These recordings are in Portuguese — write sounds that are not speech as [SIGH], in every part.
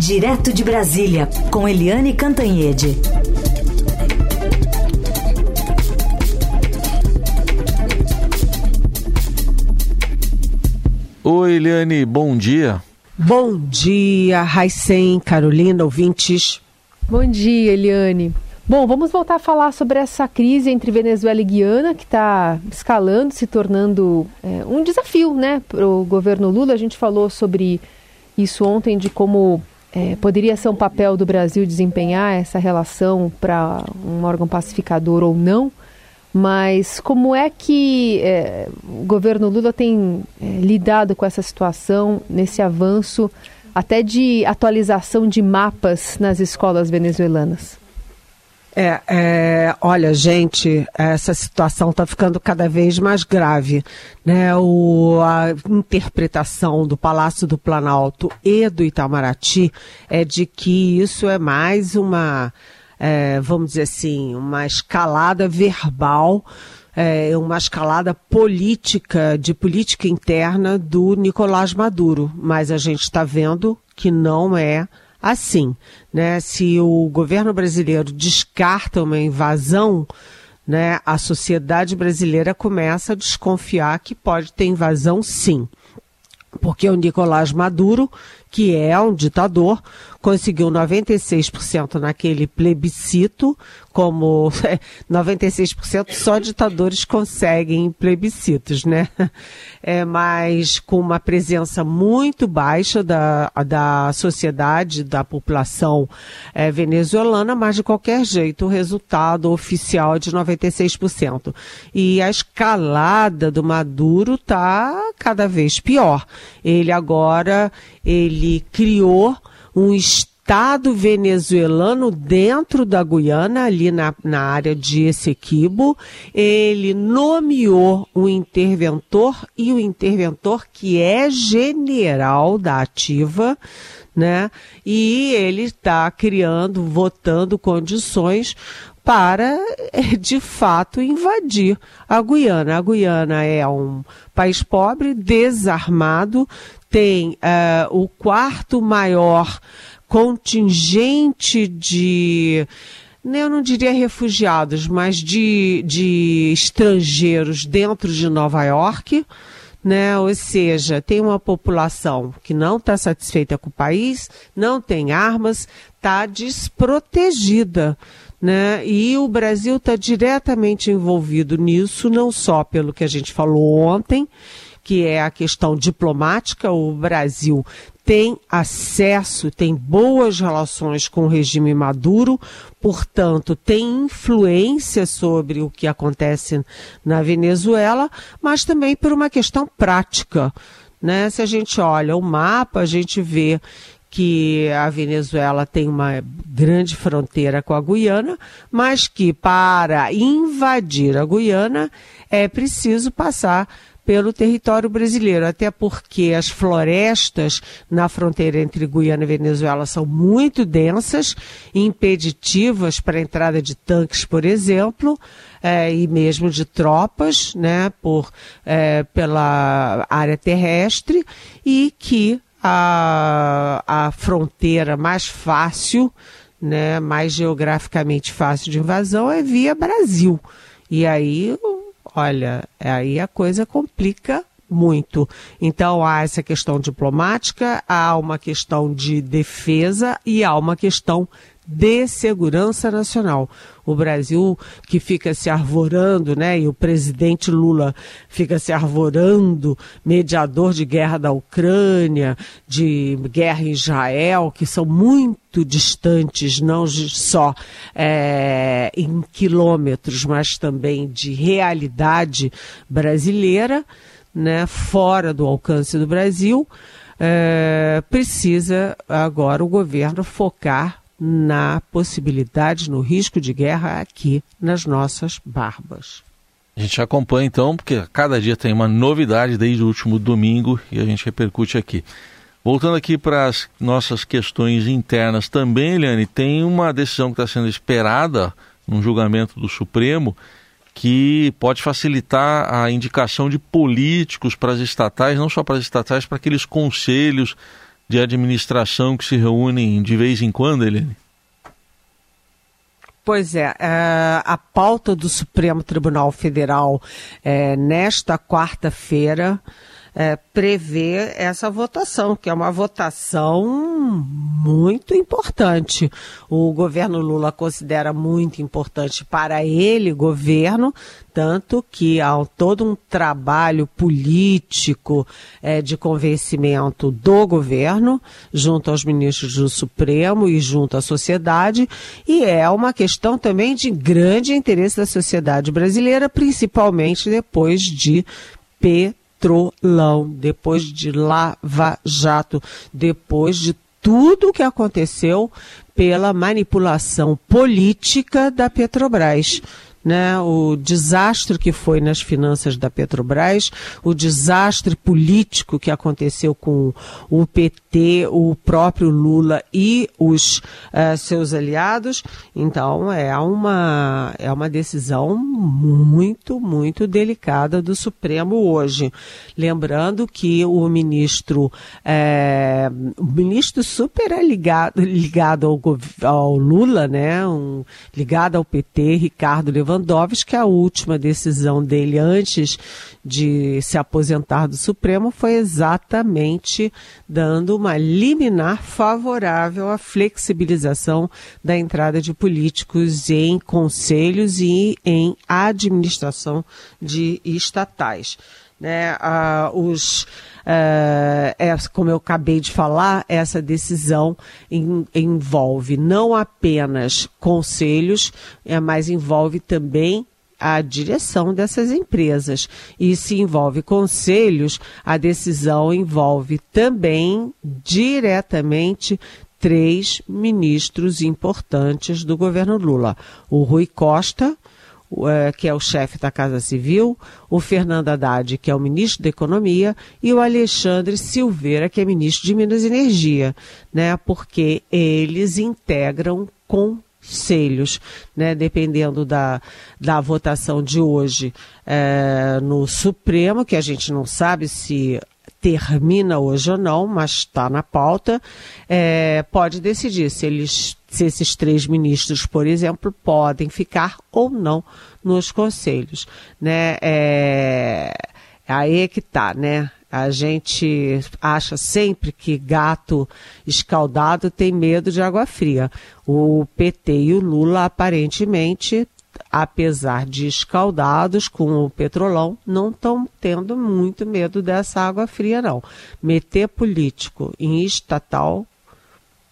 Direto de Brasília, com Eliane Cantanhede. Oi, Eliane, bom dia. Bom dia, Raicem, Carolina, ouvintes. Bom dia, Eliane. Bom, vamos voltar a falar sobre essa crise entre Venezuela e Guiana, que está escalando, se tornando é, um desafio né, para o governo Lula. A gente falou sobre isso ontem, de como é, poderia ser um papel do Brasil desempenhar essa relação para um órgão pacificador ou não. Mas como é que é, o governo Lula tem é, lidado com essa situação, nesse avanço até de atualização de mapas nas escolas venezuelanas? É, é, olha, gente, essa situação está ficando cada vez mais grave. Né? O, a interpretação do Palácio do Planalto e do Itamaraty é de que isso é mais uma, é, vamos dizer assim, uma escalada verbal é, uma escalada política, de política interna do Nicolás Maduro. Mas a gente está vendo que não é assim. Né? Se o governo brasileiro descarta uma invasão, né, a sociedade brasileira começa a desconfiar que pode ter invasão sim. Porque o Nicolás Maduro, que é um ditador, conseguiu 96% naquele plebiscito, como [LAUGHS] 96% só ditadores conseguem plebiscitos, né? É, mas com uma presença muito baixa da, da sociedade, da população é, venezuelana, mas de qualquer jeito o resultado oficial é de 96%. E a escalada do Maduro está cada vez pior. Ele agora, ele criou um Estado venezuelano dentro da Guiana, ali na, na área de Essequibo. Ele nomeou um interventor e o interventor que é general da ativa, né? E ele está criando, votando condições para, de fato, invadir a Guiana. A Guiana é um país pobre, desarmado, tem uh, o quarto maior contingente de né, eu não diria refugiados, mas de, de estrangeiros dentro de Nova York, né? Ou seja, tem uma população que não está satisfeita com o país, não tem armas, está desprotegida. Né? E o Brasil está diretamente envolvido nisso, não só pelo que a gente falou ontem, que é a questão diplomática. O Brasil tem acesso, tem boas relações com o regime Maduro, portanto, tem influência sobre o que acontece na Venezuela, mas também por uma questão prática. Né? Se a gente olha o mapa, a gente vê que a Venezuela tem uma grande fronteira com a Guiana, mas que para invadir a Guiana é preciso passar pelo território brasileiro, até porque as florestas na fronteira entre Guiana e Venezuela são muito densas, impeditivas para a entrada de tanques, por exemplo, é, e mesmo de tropas, né, por, é, pela área terrestre, e que a, a fronteira mais fácil, né, mais geograficamente fácil de invasão é via Brasil. E aí olha, aí a coisa complica muito. Então há essa questão diplomática, há uma questão de defesa e há uma questão de segurança nacional. O Brasil que fica se arvorando, né, e o presidente Lula fica se arvorando, mediador de guerra da Ucrânia, de guerra em Israel, que são muito distantes, não só é, em quilômetros, mas também de realidade brasileira, né, fora do alcance do Brasil. É, precisa agora o governo focar na possibilidade, no risco de guerra aqui nas nossas barbas. A gente acompanha então, porque cada dia tem uma novidade desde o último domingo e a gente repercute aqui. Voltando aqui para as nossas questões internas também, Eliane, tem uma decisão que está sendo esperada num julgamento do Supremo que pode facilitar a indicação de políticos para as estatais, não só para as estatais, para aqueles conselhos de administração que se reúnem de vez em quando, Eliane? Pois é, é, a pauta do Supremo Tribunal Federal é, nesta quarta-feira é, prevê essa votação, que é uma votação muito importante. O governo Lula considera muito importante para ele, governo, tanto que há todo um trabalho político é, de convencimento do governo, junto aos ministros do Supremo e junto à sociedade, e é uma questão também de grande interesse da sociedade brasileira, principalmente depois de P Depois de Lava Jato, depois de tudo o que aconteceu pela manipulação política da Petrobras né, o desastre que foi nas finanças da Petrobras, o desastre político que aconteceu com o PT, o próprio Lula e os uh, seus aliados. Então é uma, é uma decisão muito, muito delicada do Supremo hoje. Lembrando que o ministro, é, o ministro super ligado, ligado ao, ao Lula, né, um, ligado ao PT, Ricardo Lewandowski, Lewandowski, a última decisão dele antes de se aposentar do Supremo foi exatamente dando uma liminar favorável à flexibilização da entrada de políticos em conselhos e em administração de estatais. Né, os, uh, é, como eu acabei de falar, essa decisão em, envolve não apenas conselhos, é, mas envolve também a direção dessas empresas. E se envolve conselhos, a decisão envolve também diretamente três ministros importantes do governo Lula: o Rui Costa, que é o chefe da Casa Civil, o Fernando Haddad, que é o ministro da Economia, e o Alexandre Silveira, que é ministro de Minas e Energia, né? Porque eles integram conselhos, né? Dependendo da, da votação de hoje é, no Supremo, que a gente não sabe se termina hoje ou não, mas está na pauta, é, pode decidir se eles se esses três ministros, por exemplo, podem ficar ou não nos conselhos, né? É, aí é que tá, né? A gente acha sempre que gato escaldado tem medo de água fria. O PT e o Lula aparentemente apesar de escaldados com o petrolão, não estão tendo muito medo dessa água fria, não. Meter político em estatal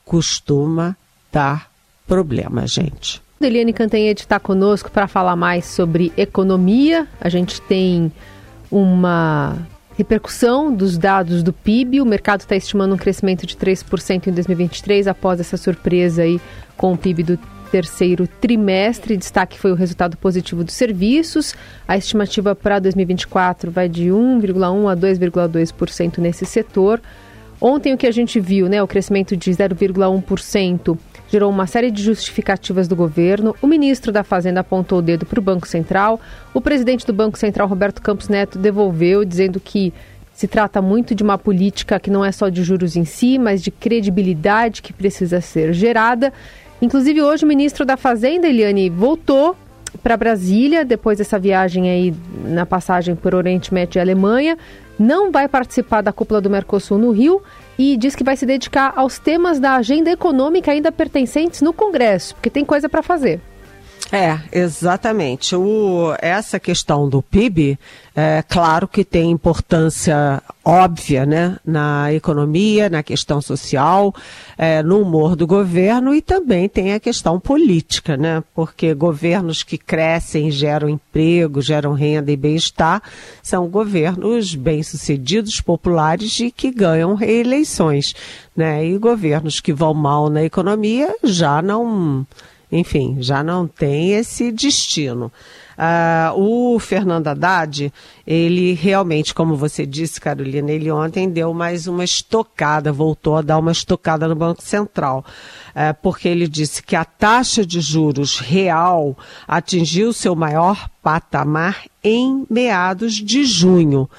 costuma dar problema, gente. Eliane Cantanhede está conosco para falar mais sobre economia. A gente tem uma repercussão dos dados do PIB. O mercado está estimando um crescimento de 3% em 2023 após essa surpresa aí com o PIB do terceiro trimestre. Destaque foi o resultado positivo dos serviços. A estimativa para 2024 vai de 1,1% a 2,2% nesse setor. Ontem o que a gente viu, né, o crescimento de 0,1% gerou uma série de justificativas do governo. O ministro da Fazenda apontou o dedo para o Banco Central. O presidente do Banco Central, Roberto Campos Neto, devolveu, dizendo que se trata muito de uma política que não é só de juros em si, mas de credibilidade que precisa ser gerada. Inclusive, hoje o ministro da Fazenda, Eliane, voltou para Brasília, depois dessa viagem aí na passagem por Oriente Médio e Alemanha. Não vai participar da cúpula do Mercosul no Rio e diz que vai se dedicar aos temas da agenda econômica ainda pertencentes no Congresso, porque tem coisa para fazer. É, exatamente. O, essa questão do PIB, é claro que tem importância óbvia né, na economia, na questão social, é, no humor do governo e também tem a questão política, né? Porque governos que crescem, geram emprego, geram renda e bem-estar, são governos bem-sucedidos, populares e que ganham reeleições. Né? E governos que vão mal na economia já não enfim, já não tem esse destino. Uh, o Fernando Haddad, ele realmente, como você disse, Carolina, ele ontem deu mais uma estocada, voltou a dar uma estocada no Banco Central, uh, porque ele disse que a taxa de juros real atingiu seu maior patamar em meados de junho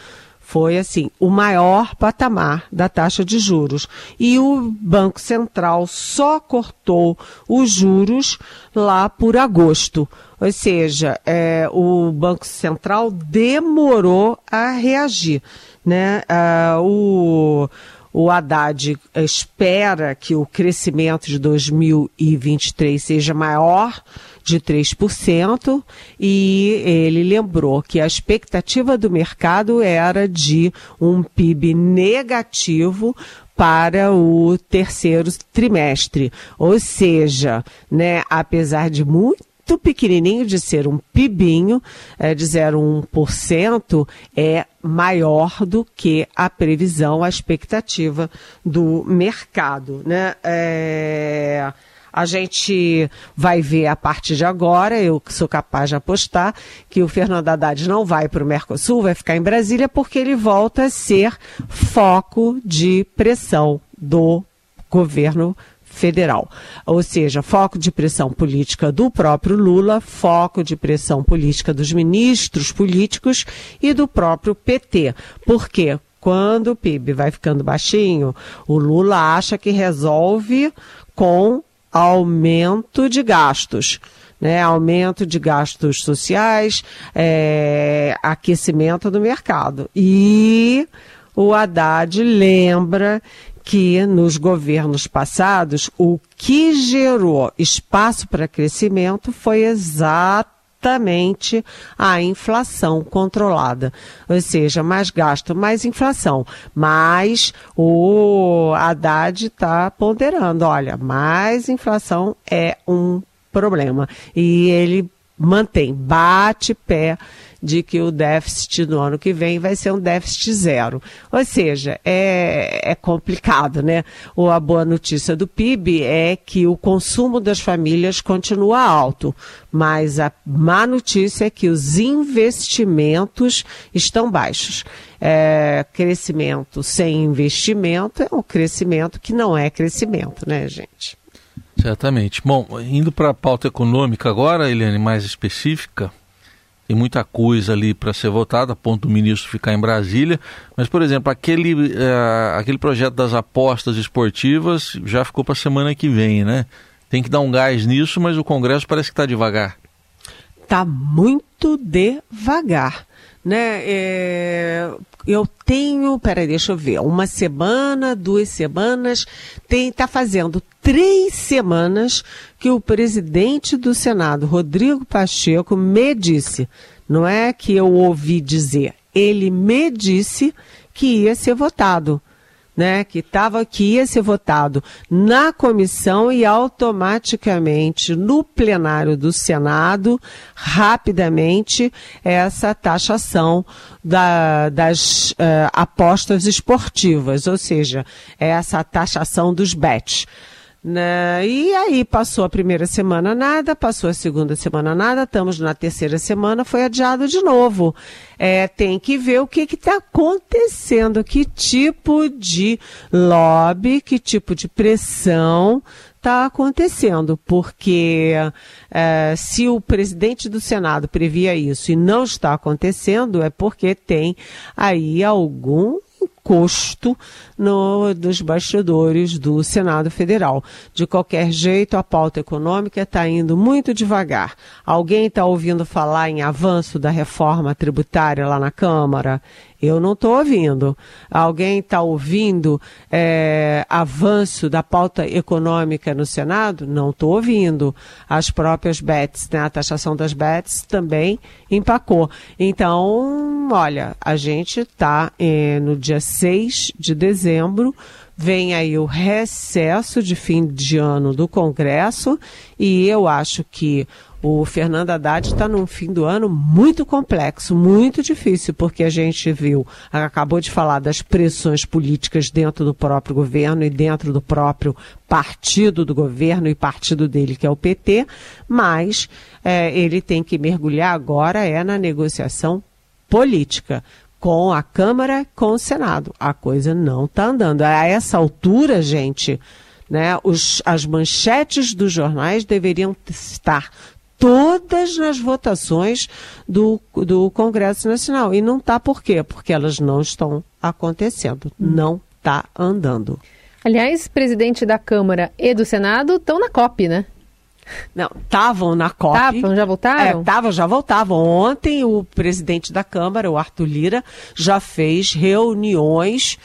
foi assim o maior patamar da taxa de juros. E o Banco Central só cortou os juros lá por agosto. Ou seja, é, o Banco Central demorou a reagir. Né? Ah, o o Haddad espera que o crescimento de 2023 seja maior de 3%, e ele lembrou que a expectativa do mercado era de um PIB negativo para o terceiro trimestre. Ou seja, né, apesar de muito pequenininho de ser um pibinho, é, de 0,1%, é maior do que a previsão, a expectativa do mercado. Né? É... A gente vai ver a partir de agora, eu sou capaz de apostar, que o Fernando Haddad não vai para o Mercosul, vai ficar em Brasília, porque ele volta a ser foco de pressão do governo federal. Ou seja, foco de pressão política do próprio Lula, foco de pressão política dos ministros políticos e do próprio PT. Por quê? Quando o PIB vai ficando baixinho, o Lula acha que resolve com aumento de gastos. Né, aumento de gastos sociais, é, aquecimento do mercado. E o Haddad lembra que nos governos passados o que gerou espaço para crescimento foi exatamente a inflação controlada. Ou seja, mais gasto, mais inflação. Mas o Haddad está ponderando: olha, mais inflação é um problema. E ele mantém, bate pé de que o déficit no ano que vem vai ser um déficit zero. Ou seja, é, é complicado, né? Ou a boa notícia do PIB é que o consumo das famílias continua alto, mas a má notícia é que os investimentos estão baixos. É, crescimento sem investimento é um crescimento que não é crescimento, né, gente? Certamente. Bom, indo para a pauta econômica agora, Eliane, mais específica, tem muita coisa ali para ser votada, a ponto do ministro ficar em Brasília. Mas, por exemplo, aquele, uh, aquele projeto das apostas esportivas já ficou para a semana que vem, né? Tem que dar um gás nisso, mas o Congresso parece que está devagar. Está muito devagar. Né? É, eu tenho, peraí, deixa eu ver, uma semana, duas semanas, tem, tá fazendo três semanas que o presidente do Senado, Rodrigo Pacheco, me disse, não é que eu ouvi dizer, ele me disse que ia ser votado né, que estava que ia ser votado na comissão e automaticamente no plenário do Senado, rapidamente, essa taxação da, das uh, apostas esportivas, ou seja, essa taxação dos bets. Né? E aí passou a primeira semana nada, passou a segunda semana nada, estamos na terceira semana, foi adiado de novo. É, tem que ver o que está acontecendo, que tipo de lobby, que tipo de pressão está acontecendo, porque é, se o presidente do Senado previa isso e não está acontecendo, é porque tem aí algum custo no, dos bastidores do Senado Federal. De qualquer jeito, a pauta econômica está indo muito devagar. Alguém está ouvindo falar em avanço da reforma tributária lá na Câmara? Eu não estou ouvindo. Alguém está ouvindo é, avanço da pauta econômica no Senado? Não estou ouvindo. As próprias BETs, né, a taxação das BETs também empacou. Então, olha, a gente está é, no dia 6 de dezembro vem aí o recesso de fim de ano do Congresso e eu acho que o Fernando Haddad está num fim do ano muito complexo, muito difícil, porque a gente viu, acabou de falar das pressões políticas dentro do próprio governo e dentro do próprio partido do governo e partido dele, que é o PT, mas é, ele tem que mergulhar agora é na negociação política com a Câmara, com o Senado. A coisa não está andando. A essa altura, gente, né, os, as manchetes dos jornais deveriam estar todas nas votações do, do Congresso Nacional. E não está por quê? Porque elas não estão acontecendo, não está andando. Aliás, presidente da Câmara e do Senado estão na COP, né? Não, estavam na COP. Estavam, já voltaram? Estavam, é, já voltavam. Ontem o presidente da Câmara, o Arthur Lira, já fez reuniões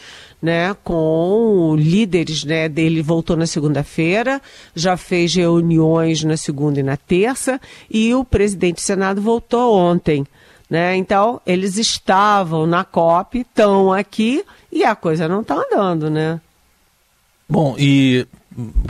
né, com líderes né, dele, voltou na segunda-feira, já fez reuniões na segunda e na terça, e o presidente do Senado voltou ontem. Né? Então, eles estavam na COP, estão aqui, e a coisa não está andando, né? Bom, e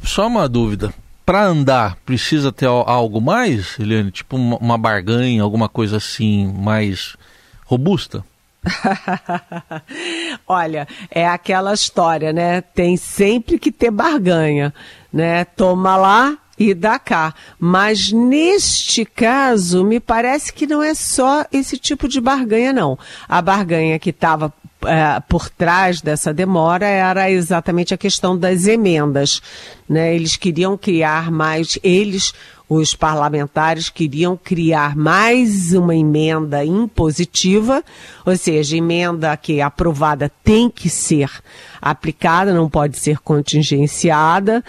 só uma dúvida. Para andar, precisa ter algo mais, Eliane? Tipo uma, barganha, alguma coisa assim mais robusta? [LAUGHS] Olha, é aquela história, né? Tem sempre que ter barganha, né? Toma lá e dá cá. Mas neste caso, me parece que não é só esse tipo de barganha, não. A barganha que estava é, por trás dessa demora era exatamente a questão das emendas. Né? Eles queriam criar mais, eles, os parlamentares, queriam criar mais uma emenda impositiva, ou seja, emenda que é aprovada tem que ser aplicada, não pode ser contingenciada.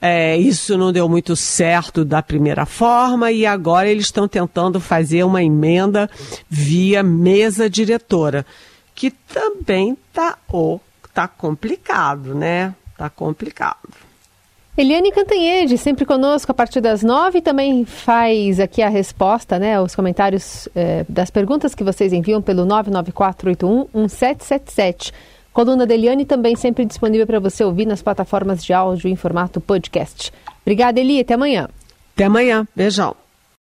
É, isso não deu muito certo da primeira forma e agora eles estão tentando fazer uma emenda via mesa diretora que também tá, oh, tá complicado, né? Tá complicado. Eliane Cantanhede, sempre conosco a partir das nove, também faz aqui a resposta, né, os comentários eh, das perguntas que vocês enviam pelo 994811777. Coluna da Eliane também sempre disponível para você ouvir nas plataformas de áudio em formato podcast. Obrigada, Eli, até amanhã. Até amanhã, beijão.